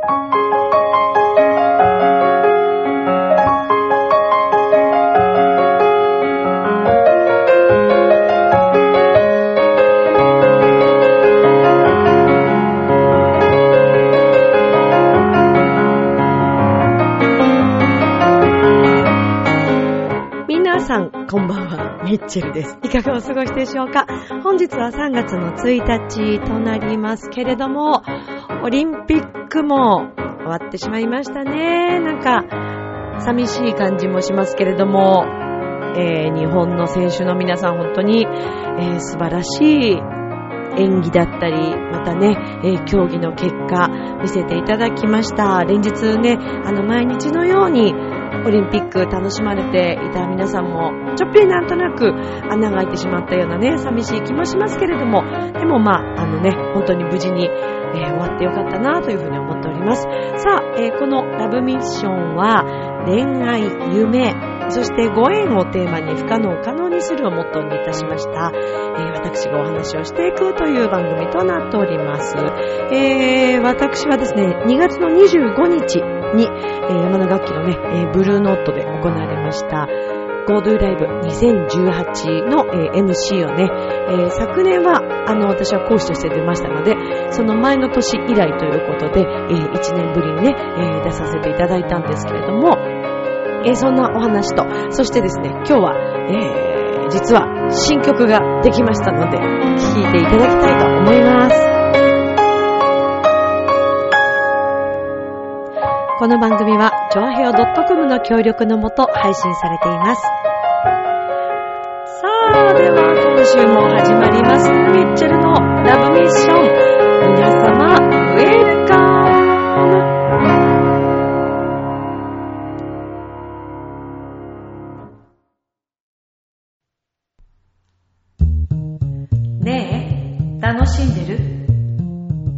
皆さん、こんばんは。ミッチェルです。いかがお過ごしでしょうか？本日は3月の1日となりますけれども、オリンピックも終わってしまいましたね。なんか、寂しい感じもしますけれども、えー日本の選手の皆さん本当に、えー素晴らしい演技だったり、またね、えー競技の結果見せていただきました。連日ね、あの毎日のようにオリンピック楽しまれていた皆さんも、ちょっぴりなんとなく穴が開いてしまったようなね、寂しい気もしますけれども、でもまあ、あのね、本当に無事に、えー終わってよかったなというふうに思っております。さあ、えーこのラブミッションは、恋愛、夢、そしてご縁をテーマに不可能を可能にするをモットーにいたしました。えー私がお話をしていくという番組となっております。えー私はですね、2月の25日に、えー山の楽器のね、えーブルーノートで行われました、GoDo ライブ2018の、えー MC をね、えー昨年は、あの、私は講師として出ましたので、その前の年以来ということで、え1年ぶりにね、えー出させていただいたんですけれども、えーそんなお話と、そしてですね、今日は、えー実は新曲ができましたので、聴いていただきたいと思います。この番組は、ちょあへお .com の協力のもと配信されています。さあ、では今週も始まります。ミッチェルのラブミッション。皆様、ウェルカム。ねえ、楽しんでる？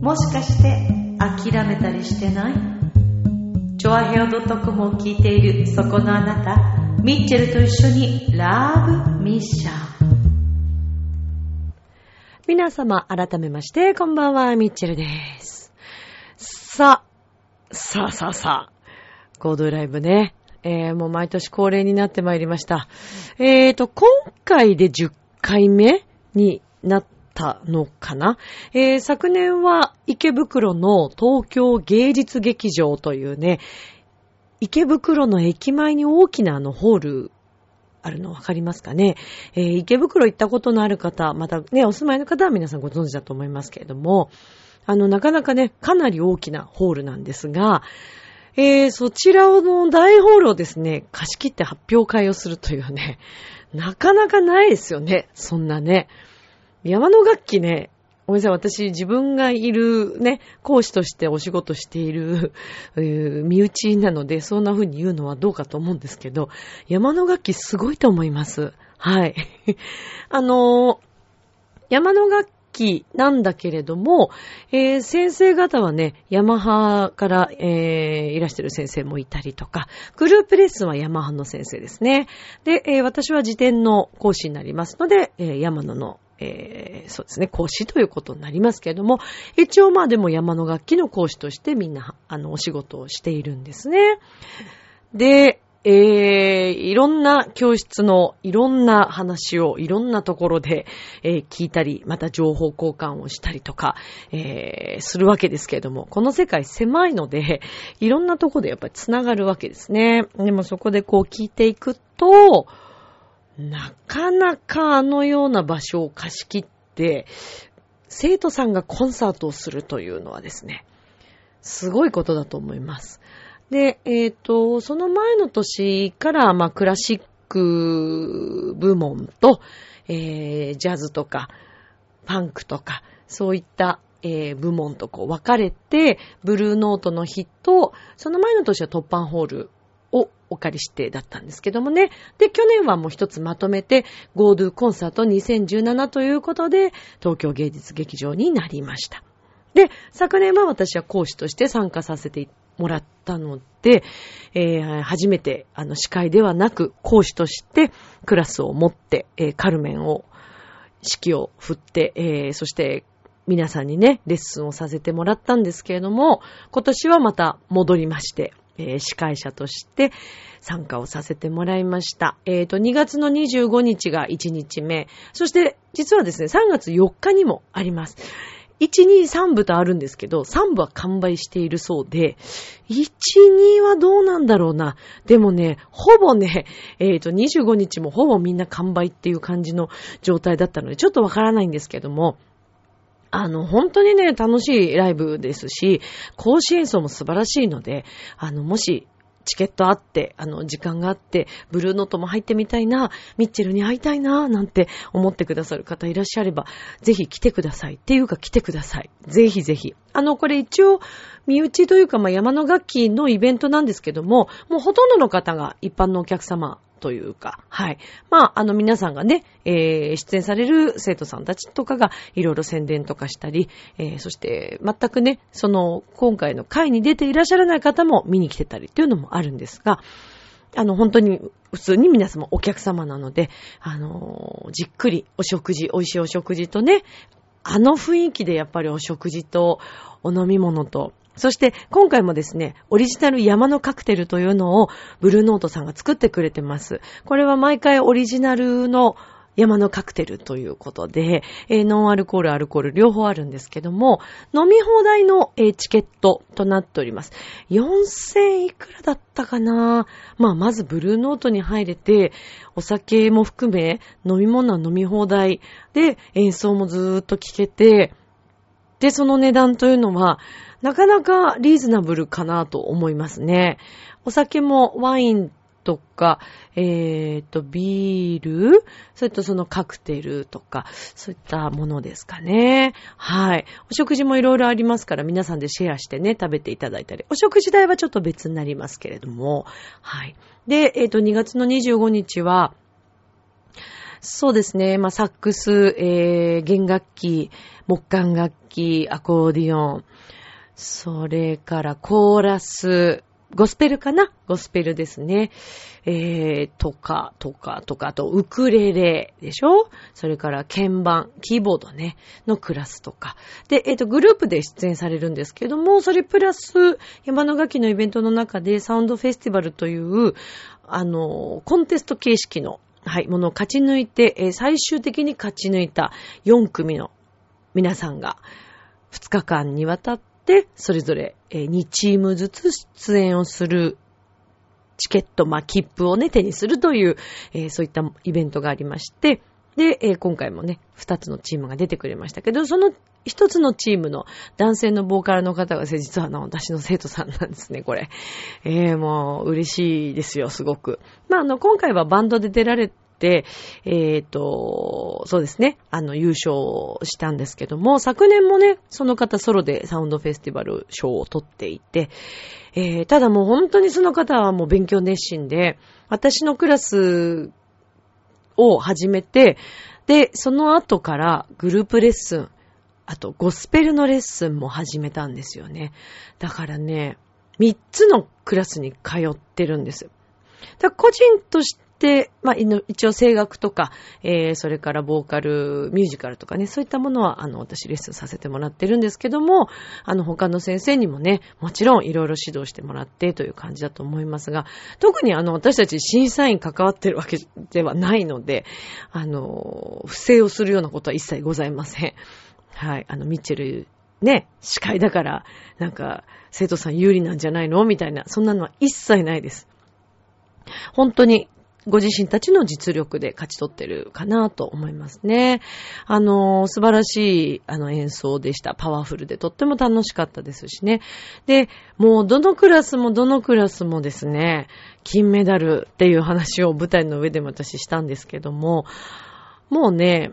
もしかして諦めたりしてない？チョアヘオ .com を聞いているそこのあなた、ミッチェルと一緒にラブミッション。皆様、改めまして、こんばんは、ミッチェルです。さ、さあさあさあ、コードライブね。えー、もう毎年恒例になってまいりました。えーと、今回で10回目になったのかな、えー昨年は池袋の東京芸術劇場というね、池袋の駅前に大きなあのホールあるのわかりますかね、えー池袋行ったことのある方、またね、お住まいの方は皆さんご存知だと思いますけれども、あの、なかなかね、かなり大きなホールなんですが、えー、そちらの大ホールをですね、貸し切って発表会をするというね、なかなかないですよね、そんなね。山の楽器ね、ごめんなさい、私自分がいるね、講師としてお仕事している、えー身内なので、そんな風に言うのはどうかと思うんですけど、山の楽器すごいと思います。はい。あのー山の楽器なんだけれども、えー先生方はね、ヤマハから、えーいらしてる先生もいたりとか、グループレッスンはヤマハの先生ですね。で、えー私は辞典の講師になりますので、えー山野のえーそうですね、講師ということになりますけれども、一応まあでも山の楽器の講師としてみんな、あの、お仕事をしているんですね。で、えー、いろんな教室のいろんな話をいろんなところで、えー聞いたり、また情報交換をしたりとか、えーするわけですけれども、この世界狭いので、いろんなところでやっぱり繋がるわけですね。でもそこでこう聞いていくと、なかなかあのような場所を貸し切って、生徒さんがコンサートをするというのはですね、すごいことだと思います。で、えっ、と、その前の年から、まあ、クラシック部門と、えージャズとか、パンクとか、そういった、えー部門とこう分かれて、ブルーノートの日と、その前の年は突版ホールをお借りしてだったんですけどもね。で、去年はもう一つまとめて、GoDo コンサート2017ということで、東京芸術劇場になりました。で、昨年は私は講師として参加させてもらったので、えー初めて、あの、司会ではなく、講師としてクラスを持って、えーカルメンを、指揮を振って、えーそして、皆さんにね、レッスンをさせてもらったんですけれども、今年はまた戻りまして、えー、司会者として参加をさせてもらいました。えっ、ー、と、2月の25日が1日目。そして、実はですね、3月4日にもあります。1、2、3部とあるんですけど、3部は完売しているそうで、1、2はどうなんだろうな。でもね、ほぼね、えっ、ー、と、25日もほぼみんな完売っていう感じの状態だったので、ちょっとわからないんですけども、あの、本当にね、楽しいライブですし、講師演奏も素晴らしいので、あの、もし、チケットあって、あの、時間があって、ブルーノートも入ってみたいな、ミッチェルに会いたいな、なんて思ってくださる方いらっしゃれば、ぜひ来てください。っていうか来てください。ぜひぜひ。あの、これ一応、身内というか、まあ、山の楽器のイベントなんですけども、もうほとんどの方が一般のお客様というか、はい。まあ、あの皆さんがね、えー、出演される生徒さんたちとかがいろいろ宣伝とかしたり、えー、そして全くね、その今回の会に出ていらっしゃらない方も見に来てたりっていうのもあるんですが、あの、本当に普通に皆様お客様なので、あのー、じっくりお食事、美味しいお食事とね、あの雰囲気でやっぱりお食事とお飲み物とそして今回もですね、オリジナル山のカクテルというのをブルーノートさんが作ってくれてます。これは毎回オリジナルの山のカクテルということで、えー、ノンアルコール、アルコール両方あるんですけども、飲み放題の、えー、チケットとなっております。4000いくらだったかな？まあ、まずブルーノートに入れて、お酒も含め、飲み物は飲み放題で、演奏もずーっと聴けて、で、その値段というのは、なかなかリーズナブルかなと思いますね。お酒もワインとか、えっ、ー、と、ビールそれとそのカクテルとか、そういったものですかね。はい。お食事もいろいろありますから、皆さんでシェアしてね、食べていただいたり。お食事代はちょっと別になりますけれども、はい。で、えっ、ー、と、2月の25日は、そうですね。まあ、サックス、えー、弦楽器、木管楽器、アコーディオン、それからコーラス、ゴスペルかな？ゴスペルですね。えー、とか、とか、とか、あと、ウクレレでしょ？それから鍵盤、キーボードね、のクラスとか。で、えっ、ー、と、グループで出演されるんですけども、それプラス、山の楽器のイベントの中で、サウンドフェスティバルという、あの、コンテスト形式の、はい、ものを勝ち抜いて、えー、最終的に勝ち抜いた4組の皆さんが、2日間にわたって、それぞれ2チームずつ出演をするチケット、まあ、切符をね、手にするという、えー、そういったイベントがありまして、で、えー、今回もね、二つのチームが出てくれましたけど、その一つのチームの男性のボーカルの方が、実はあの、私の生徒さんなんですね、これ。えー、もう、嬉しいですよ、すごく。まあ、あの、今回はバンドで出られて、えっ、ー、と、そうですね、あの、優勝したんですけども、昨年もね、その方ソロでサウンドフェスティバル賞を取っていて、えー、ただもう本当にその方はもう勉強熱心で、私のクラスを始めて、で、その後からグループレッスン、あとゴスペルのレッスンも始めたんですよね。だからね、3つのクラスに通ってるんです。だ個人として、まあ、一応声楽とか、えー、それからボーカル、ミュージカルとかね、そういったものは、あの、私レッスンさせてもらってるんですけども、あの、他の先生にもね、もちろんいろいろ指導してもらってという感じだと思いますが、特にあの、私たち審査員関わってるわけではないので、あの、不正をするようなことは一切ございません。はい。あの、ミッチェル、ね、司会だから、なんか、生徒さん有利なんじゃないの？みたいな、そんなのは一切ないです。本当にご自身たちの実力で勝ち取ってるかなと思いますね。あの、素晴らしいあの演奏でした。パワフルでとっても楽しかったですしね。で、もうどのクラスもどのクラスもですね、金メダルっていう話を舞台の上でも私したんですけども、もうね、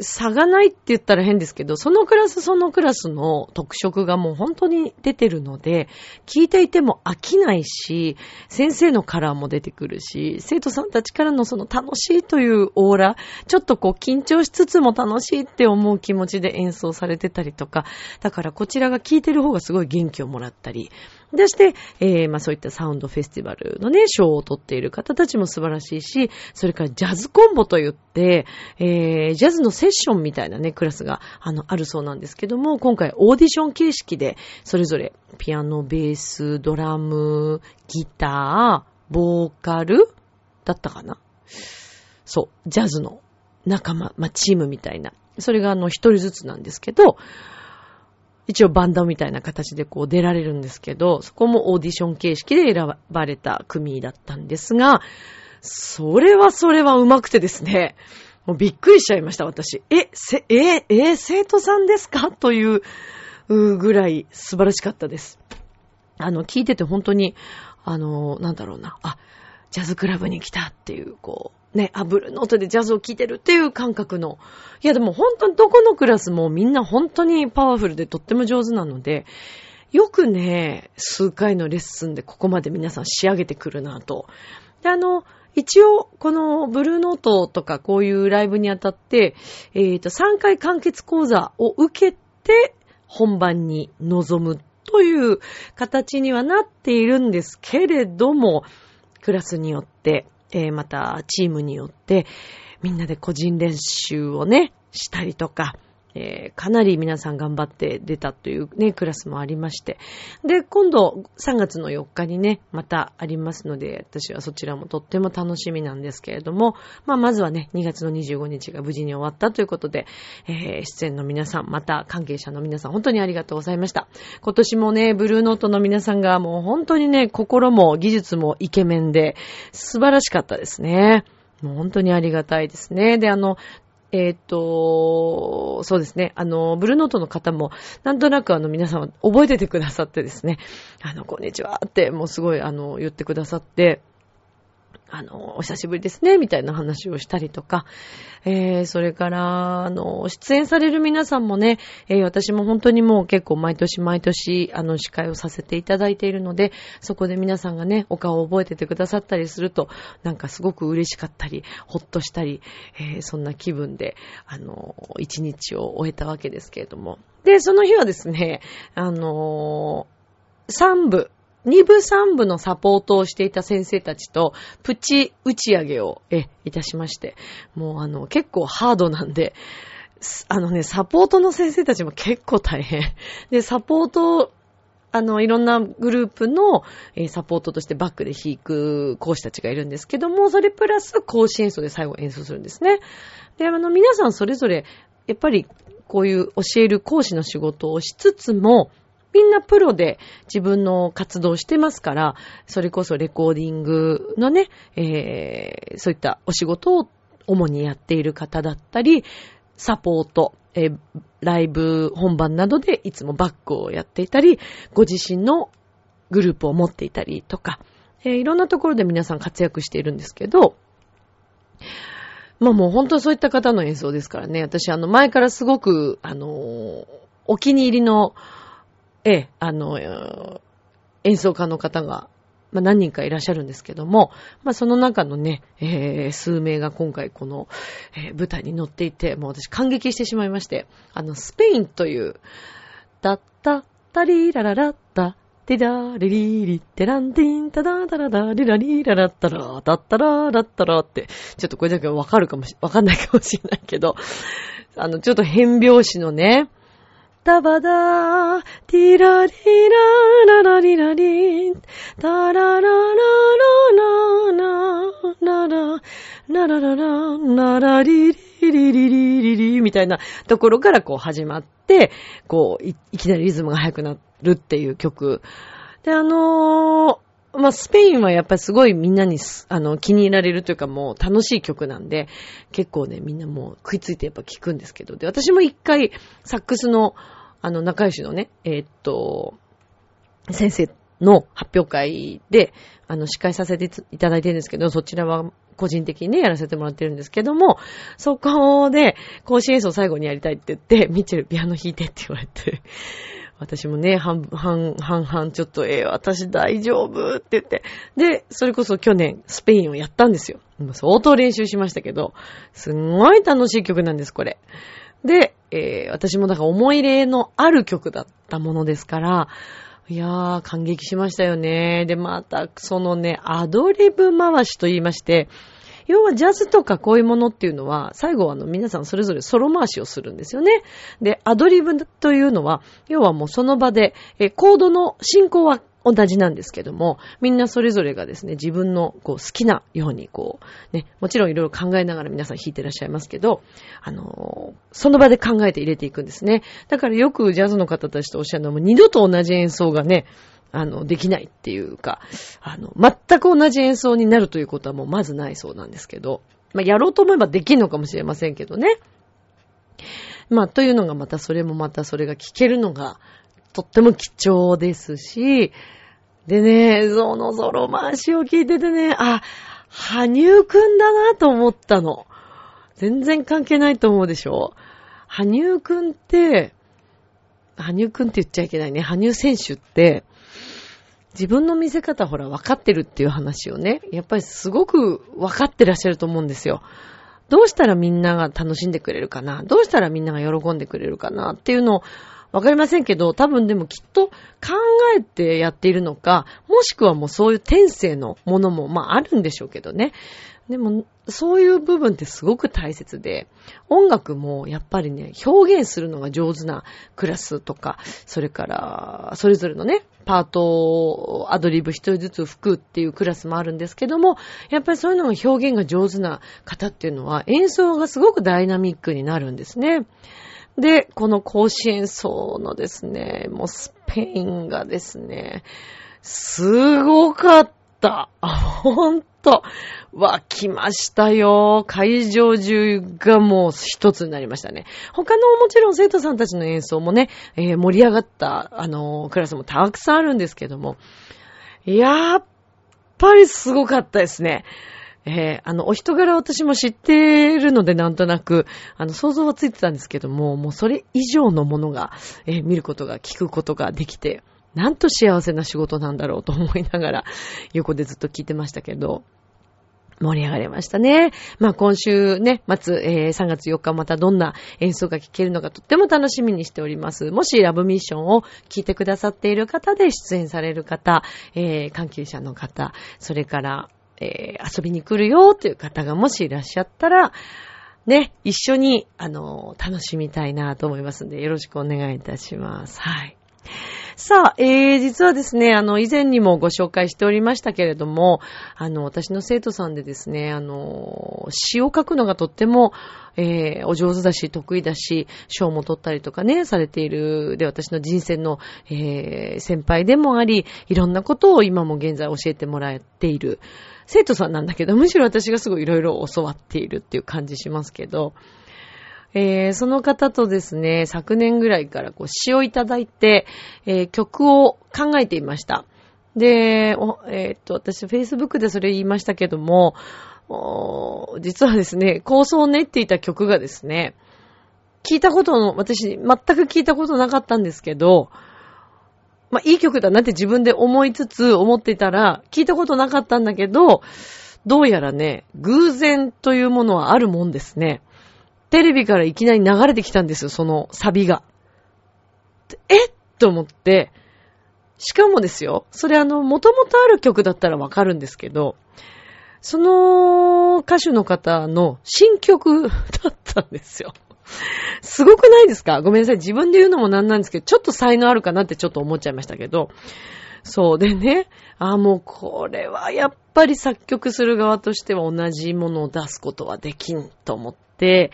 差がないって言ったら変ですけど、そのクラスそのクラスの特色がもう本当に出てるので、聞いていても飽きないし、先生のカラーも出てくるし、生徒さんたちからのその楽しいというオーラ、ちょっとこう緊張しつつも楽しいって思う気持ちで演奏されてたりとか、だからこちらが聞いてる方がすごい元気をもらったり、そして、えー、まあそういったサウンドフェスティバルのね、賞を取っている方たちも素晴らしいし、それからジャズコンボと言って、えー、ジャズのセッションみたいなね、クラスが、あの、あるそうなんですけども、今回オーディション形式で、それぞれ、ピアノ、ベース、ドラム、ギター、ボーカルだったかな？そう、ジャズの仲間、まあ、チームみたいな。それがあの、一人ずつなんですけど、一応バンドみたいな形でこう出られるんですけど、そこもオーディション形式で選ばれた組だったんですが、それはそれは上手くてですね、もうびっくりしちゃいました、私。え、せ、え、え、生徒さんですか？というぐらい素晴らしかったです。あの、聞いてて本当に、あの、なんだろうな、あ、ジャズクラブに来たっていう、こう、ね、あ、ブルーノートでジャズを聴いてるっていう感覚の。いや、でも本当にどこのクラスもみんな本当にパワフルでとっても上手なので、よくね、数回のレッスンでここまで皆さん仕上げてくるなと。で、あの、一応、このブルーノートとかこういうライブにあたって、えっ、ー、と、3回完結講座を受けて本番に臨むという形にはなっているんですけれども、クラスによって、えー、またチームによって、みんなで個人練習をね、したりとか、えー、かなり皆さん頑張って出たというね、クラスもありまして。で、今度3月の4日にね、またありますので、私はそちらもとっても楽しみなんですけれども、まあ、まずはね、2月の25日が無事に終わったということで、えー、出演の皆さん、また関係者の皆さん、本当にありがとうございました。今年もね、ブルーノートの皆さんがもう本当にね、心も技術もイケメンで、素晴らしかったですね。もう本当にありがたいですね。で、あの、えっ、ー、と、そうですね。あの、ブルーノートの方も、なんとなくあの皆さん覚えててくださってですね、あの、こんにちはって、もうすごいあの、言ってくださって、あの、お久しぶりですね、みたいな話をしたりとか、えー、それから、あの、出演される皆さんもね、えー、私も本当にもう結構毎年毎年、あの、司会をさせていただいているので、そこで皆さんがね、お顔を覚えててくださったりすると、なんかすごく嬉しかったり、ほっとしたり、えー、そんな気分で、あの、一日を終えたわけですけれども。で、その日はですね、あの3部、二部三部のサポートをしていた先生たちと、プチ打ち上げを、え、いたしまして、もうあの、結構ハードなんで、あのね、サポートの先生たちも結構大変。で、サポート、あの、いろんなグループの、えー、サポートとしてバックで弾く講師たちがいるんですけども、それプラス講師演奏で最後演奏するんですね。で、あの、皆さんそれぞれ、やっぱり、こういう教える講師の仕事をしつつも、みんなプロで自分の活動してますから、それこそレコーディングのね、えー、そういったお仕事を主にやっている方だったり、サポート、えー、ライブ本番などでいつもバックをやっていたり、ご自身のグループを持っていたりとか、えー、いろんなところで皆さん活躍しているんですけど、まあもう本当そういった方の演奏ですからね、私あの前からすごく、あのー、お気に入りのええ、あの、演奏家の方が、まあ、何人かいらっしゃるんですけども、まあ、その中のね、えー、数名が今回この、えー、舞台に乗っていて、もう私感激してしまいまして、あの、スペインという、タッタッタリラララッタ、テダーリリリテランティンタダダラダリラリララッタラタッタララッタラって、ちょっとこれだけわかるかもし、わかんないかもしれないけど、あの、ちょっと変拍子のね、タバダー、ティラリラララリラリン、タララララララララララララララリリリリリリリみたいなところからこう始まって、こうい、いきなりリズムが速くなるっていう曲。で、あのーまあ、スペインはやっぱりすごいみんなに、あの、気に入られるというかもう楽しい曲なんで、結構ね、みんなもう食いついてやっぱ聴くんですけど、で、私も一回、サックスの、あの、仲良しのね、えー、っと、先生の発表会で、あの、司会させていただいてるんですけど、そちらは個人的にね、やらせてもらってるんですけども、そこで、甲子演奏最後にやりたいって言って、ミッチェルピアノ弾いてって言われて、私もね、半、半、半々ちょっと、えー、私大丈夫って言って。で、それこそ去年、スペインをやったんですよ。相当練習しましたけど、すんごい楽しい曲なんです、これ。で、えー、私もだから思い入れのある曲だったものですから、いやー、感激しましたよね。で、また、そのね、アドリブ回しと言いまして、要はジャズとかこういうものっていうのは、最後はあの皆さんそれぞれソロ回しをするんですよね。で、アドリブというのは、要はもうその場で、えコードの進行は同じなんですけども、みんなそれぞれがですね、自分のこう好きなようにこう、ね、もちろんいろいろ考えながら皆さん弾いてらっしゃいますけど、あのー、その場で考えて入れていくんですね。だからよくジャズの方たちとおっしゃるのも、二度と同じ演奏がね、あの、できないっていうか、あの、全く同じ演奏になるということはもうまずないそうなんですけど、まあ、やろうと思えばできんのかもしれませんけどね。まあ、というのがまたそれもまたそれが聞けるのが、とっても貴重ですし、でね、そのソロ回しを聞いててね、あ、羽生くんだなと思ったの。全然関係ないと思うでしょ羽生くんって、羽生くんって言っちゃいけないね。羽生選手って、自分の見せ方ほら分かってるっていう話をね、やっぱりすごく分かってらっしゃると思うんですよ。どうしたらみんなが楽しんでくれるかな？どうしたらみんなが喜んでくれるかなっていうのを分かりませんけど、多分でもきっと考えてやっているのか、もしくはもうそういう天性のものも、まああるんでしょうけどね。でも、そういう部分ってすごく大切で、音楽もやっぱりね、表現するのが上手なクラスとか、それから、それぞれのね、パートをアドリブ一人ずつ吹くっていうクラスもあるんですけども、やっぱりそういうのが表現が上手な方っていうのは、演奏がすごくダイナミックになるんですね。で、この甲子園層のですね、もうスペインがですね、すごかった。ほんと、湧きましたよ。会場中がもう一つになりましたね。他のもちろん生徒さんたちの演奏もね、えー、盛り上がった、あのー、クラスもたくさんあるんですけども、やっぱりすごかったですね。えー、あの、お人柄私も知ってるのでなんとなく、あの、想像はついてたんですけども、もうそれ以上のものが、えー、見ることが、聞くことができて、なんと幸せな仕事なんだろうと思いながら、横でずっと聞いてましたけど、盛り上がりましたね。まあ今週ね、末、えー、3月4日またどんな演奏が聴けるのかとっても楽しみにしております。もしラブミッションを聴いてくださっている方で出演される方、えー、関係者の方、それから、えー、遊びに来るよという方がもしいらっしゃったら、ね、一緒に、あの、楽しみたいなと思いますんで、よろしくお願いいたします。はい。さあ、えー、実はですね、あの、以前にもご紹介しておりましたけれども、あの、私の生徒さんでですね、あの、詩を書くのがとっても、えー、お上手だし、得意だし、賞も取ったりとかね、されている、で、私の人生の、えー、先輩でもあり、いろんなことを今も現在教えてもらっている生徒さんなんだけど、むしろ私がすごいいろいろ教わっているっていう感じしますけど、えー、その方とですね、昨年ぐらいからこう詩をいただいて、えー、曲を考えていました。で、えー、っと、私、Facebook でそれ言いましたけども、実はですね、構想を練っていた曲がですね、聞いたことの、私、全く聞いたことなかったんですけど、まあ、いい曲だなって自分で思いつつ思っていたら、聞いたことなかったんだけど、どうやらね、偶然というものはあるもんですね。テレビからいきなり流れてきたんですよ、そのサビが。え？と思って、しかもですよ、それあの、もともとある曲だったらわかるんですけど、その歌手の方の新曲だったんですよ。すごくないですか？ごめんなさい。自分で言うのもなんなんですけど、ちょっと才能あるかなってちょっと思っちゃいましたけど。そうでね。あ、もうこれはやっぱり作曲する側としては同じものを出すことはできんと思って、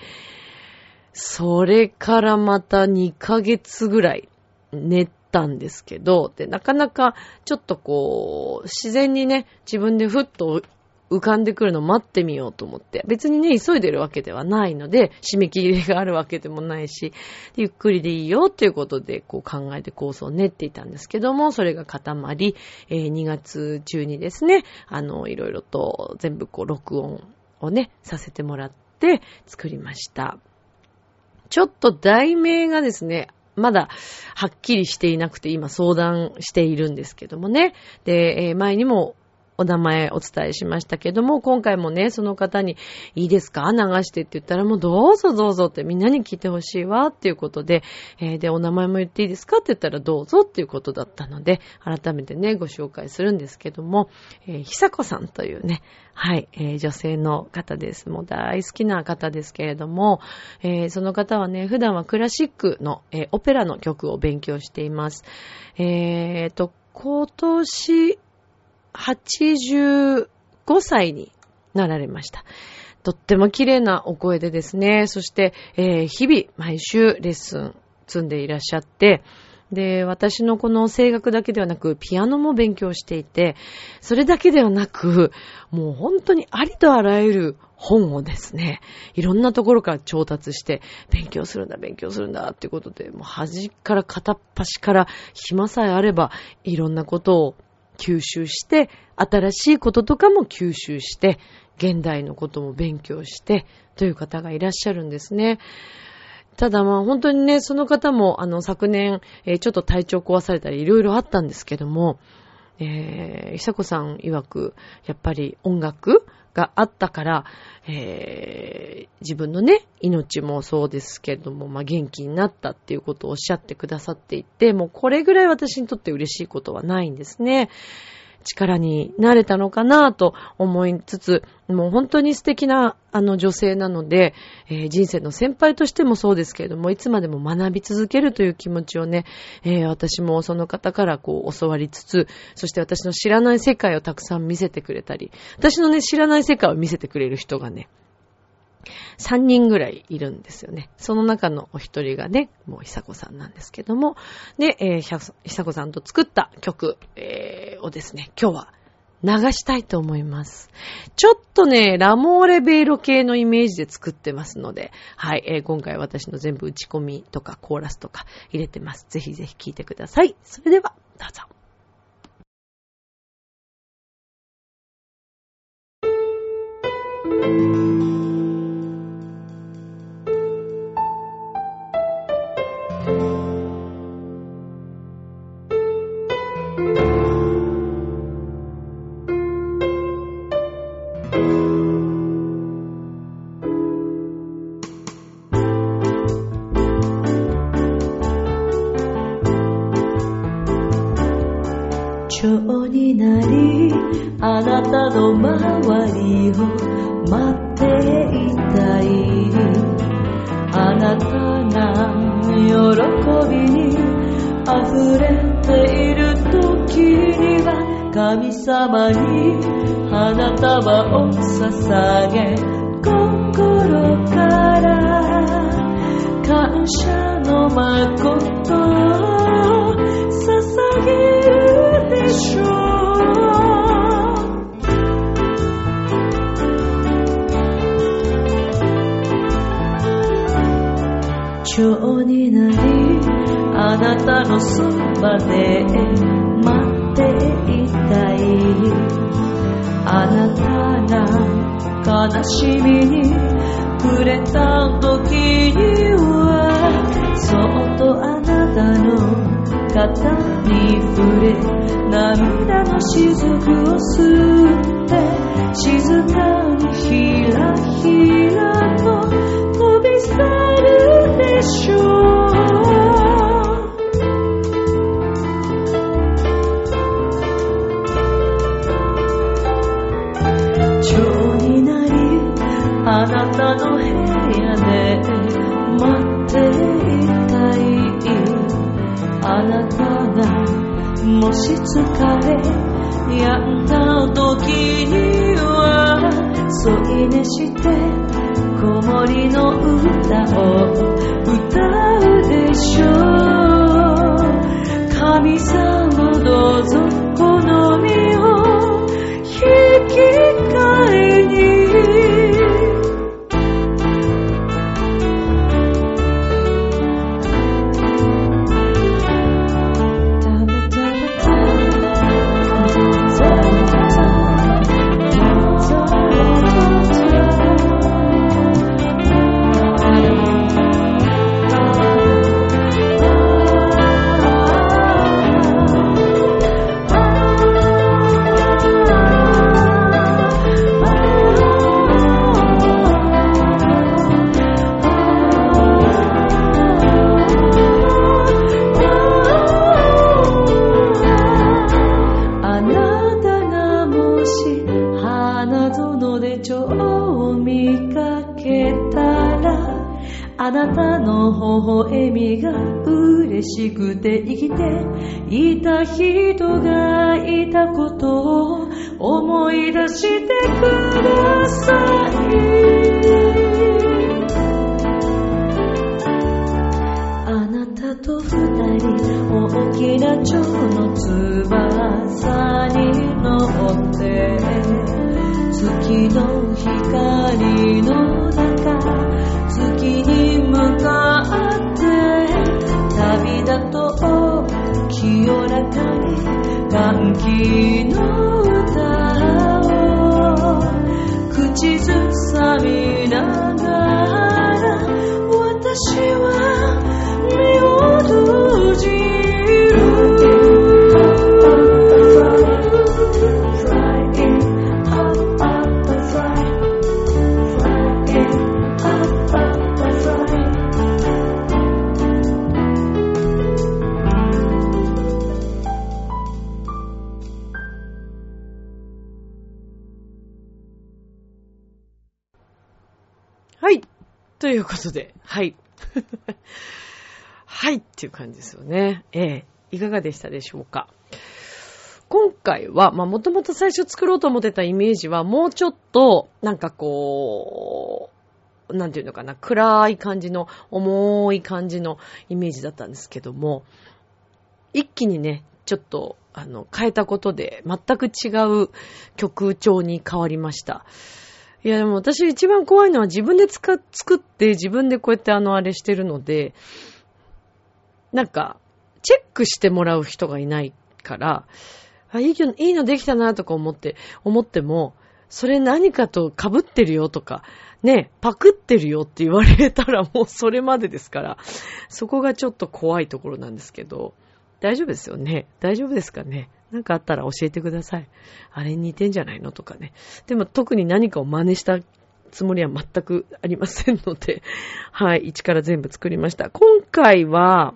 それからまた2ヶ月ぐらい寝たんですけど、で、なかなかちょっとこう、自然にね、自分でふっと浮かんでくるのを待ってみようと思って。別にね、急いでるわけではないので、締め切りがあるわけでもないし、ゆっくりでいいよっていうことで、こう考えて構想を練っていたんですけども、それが固まり、えー、2月中にですね、あの、いろいろと全部こう、録音をね、させてもらって作りました。ちょっと題名がですね、まだはっきりしていなくて今相談しているんですけどもね。で、えー、前にもお名前お伝えしましたけども、今回もね、その方に、いいですか？流してって言ったら、もうどうぞどうぞってみんなに聞いてほしいわっていうことで、えー、で、お名前も言っていいですか？って言ったら、どうぞっていうことだったので、改めてね、ご紹介するんですけども、えー、ひさこさんというね、はい、えー、女性の方です。もう大好きな方ですけれども、えー、その方はね、普段はクラシックの、えー、オペラの曲を勉強しています。えーと、今年、85歳になられました。とっても綺麗なお声でですね、そして、えー、日々毎週レッスン積んでいらっしゃって、で、私のこの声楽だけではなく、ピアノも勉強していて、それだけではなく、もう本当にありとあらゆる本をですね、いろんなところから調達して、勉強するんだ、勉強するんだ、っていうことで、もう端から片っ端から暇さえあれば、いろんなことを吸収して、新しいこととかも吸収して、現代のことも勉強して、という方がいらっしゃるんですね。ただまあ本当にね、その方もあの昨年、えー、ちょっと体調壊されたりいろいろあったんですけども、えー、久子さん曰く、やっぱり音楽があったから、えー、自分のね、命もそうですけれども、まあ、元気になったっていうことをおっしゃってくださっていて、もうこれぐらい私にとって嬉しいことはないんですね。力になれたのかなと思いつつ、もう本当に素敵なあの女性なので、えー、人生の先輩としてもそうですけれども、いつまでも学び続けるという気持ちをね、えー、私もその方からこう教わりつつ、そして私の知らない世界をたくさん見せてくれたり、私のね、知らない世界を見せてくれる人がね、3人ぐらいいるんですよね。その中のお一人がね、もう久子さんなんですけども、で、えー、久子さんと作った曲、えー、をですね、今日は流したいと思います。ちょっとね、ラモーレベーロ系のイメージで作ってますので、はい、えー、今回私の全部打ち込みとかコーラスとか入れてます。ぜひぜひ聴いてください。それでは、どうぞ。わりを待っていたいあなたが喜びに溢れている時には神様に花束を捧げ心から感謝の誠を捧げるでしょう。蝶になりあなたのそばで待っていたいあなたが悲しみに触れた時にはそっとあなたの肩に触れ涙の雫を吸って静かにひらひらと飛び去る。でしょうあなたの部屋で待っていたいあなたがもし疲れ病んだ時には添い寝して子守の歌を歌うでしょう。神様どうぞこの道歓喜のということで、はい。はいっていう感じですよね。ええいかがでしたでしょうか？今回は、まあもともと最初作ろうと思ってたイメージはもうちょっと、なんかこう、なんていうのかな、暗い感じの、重い感じのイメージだったんですけども、一気にね、ちょっと、あの、変えたことで、全く違う曲調に変わりました。いや、でも私一番怖いのは自分で作って自分でこうやってあのあれしてるので、なんか、チェックしてもらう人がいないから、あ、いいの、いいのできたなとか思って、思っても、それ何かと被ってるよとか、ね、パクってるよって言われたらもうそれまでですから、そこがちょっと怖いところなんですけど、大丈夫ですよね？大丈夫ですかね？なんかあったら教えてください。あれに似てんじゃないのとかね。でも特に何かを真似したつもりは全くありませんので、はい、一から全部作りました。今回は、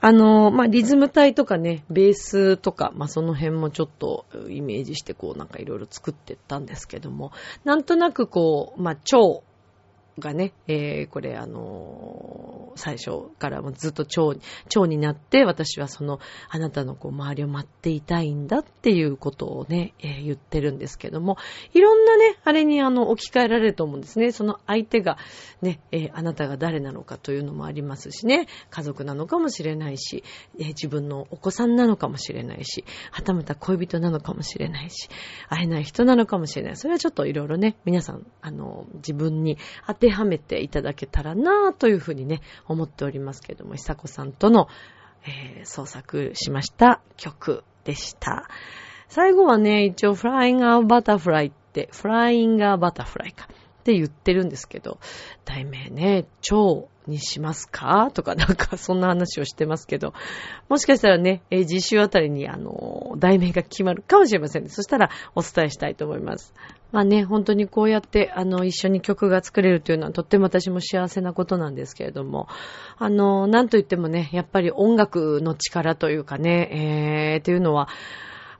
あの、まあ、リズム体とかね、ベースとか、まあ、その辺もちょっとイメージしてこうなんかいろいろ作ってったんですけども、なんとなくこう、まあ、蝶がね、えー、これあのー最初からもずっと蝶、蝶になって、私はその、あなたのこう周りを待っていたいんだっていうことをね、えー言ってるんですけども、いろんなね、あれにあの、置き換えられると思うんですね。その相手がね、えーあなたが誰なのかというのもありますしね、家族なのかもしれないし、えー自分のお子さんなのかもしれないし、はたまた恋人なのかもしれないし、会えない人なのかもしれない。それはちょっといろいろね、皆さん、あの、自分に当てはめていただけたらなというふうにね、思っておりますけども、久子さんとの、えー創作しました曲でした。最後はね、一応、フラインガーバタフライって、フラインガーバタフライか。って言ってるんですけど、題名ね、蝶にしますか？とかなんかそんな話をしてますけど、もしかしたらね、えー次週あたりにあの、題名が決まるかもしれませんね。そしたらお伝えしたいと思います。まあね、本当にこうやってあの、一緒に曲が作れるというのはとっても私も幸せなことなんですけれども、あの、なんといってもね、やっぱり音楽の力というかね、えー、っていうのは、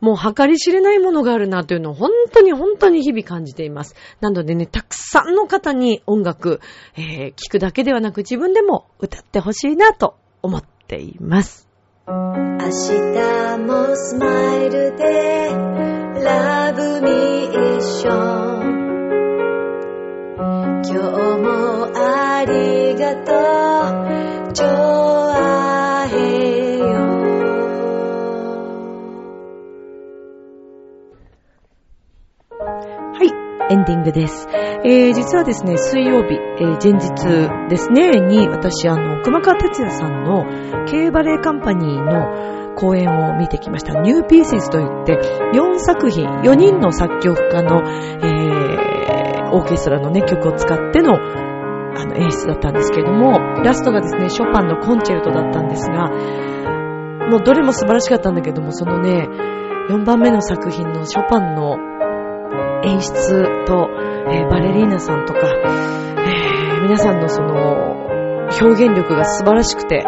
もう計り知れないものがあるなというのを本当に本当に日々感じています。なのでね、たくさんの方に音楽、えー、聞くだけではなく自分でも歌ってほしいなと思っています。明日もスマイルで Love me 一緒今日もありがとうエンディングです。えー、実はですね、水曜日、えー前日ですね、に私、あの、熊川哲也さんの K バレエカンパニーの公演を見てきました。ニューピースといって、4作品、4人の作曲家の、えー、オーケストラのね、曲を使っての、あの、演出だったんですけれども、ラストがですね、ショパンのコンチェルトだったんですが、もうどれも素晴らしかったんだけども、そのね、4番目の作品のショパンの演出と、えーバレリーナさんとか、えー皆さんのその、表現力が素晴らしくて、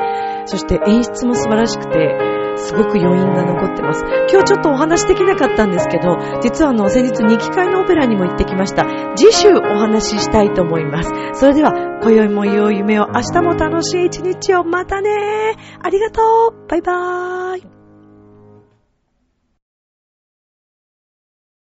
そして演出も素晴らしくて、すごく余韻が残ってます。今日ちょっとお話できなかったんですけど、実はあの、先日2期会のオペラにも行ってきました。次週お話ししたいと思います。それでは、今宵も良い夢を、明日も楽しい一日を、またねありがとうバイバーイ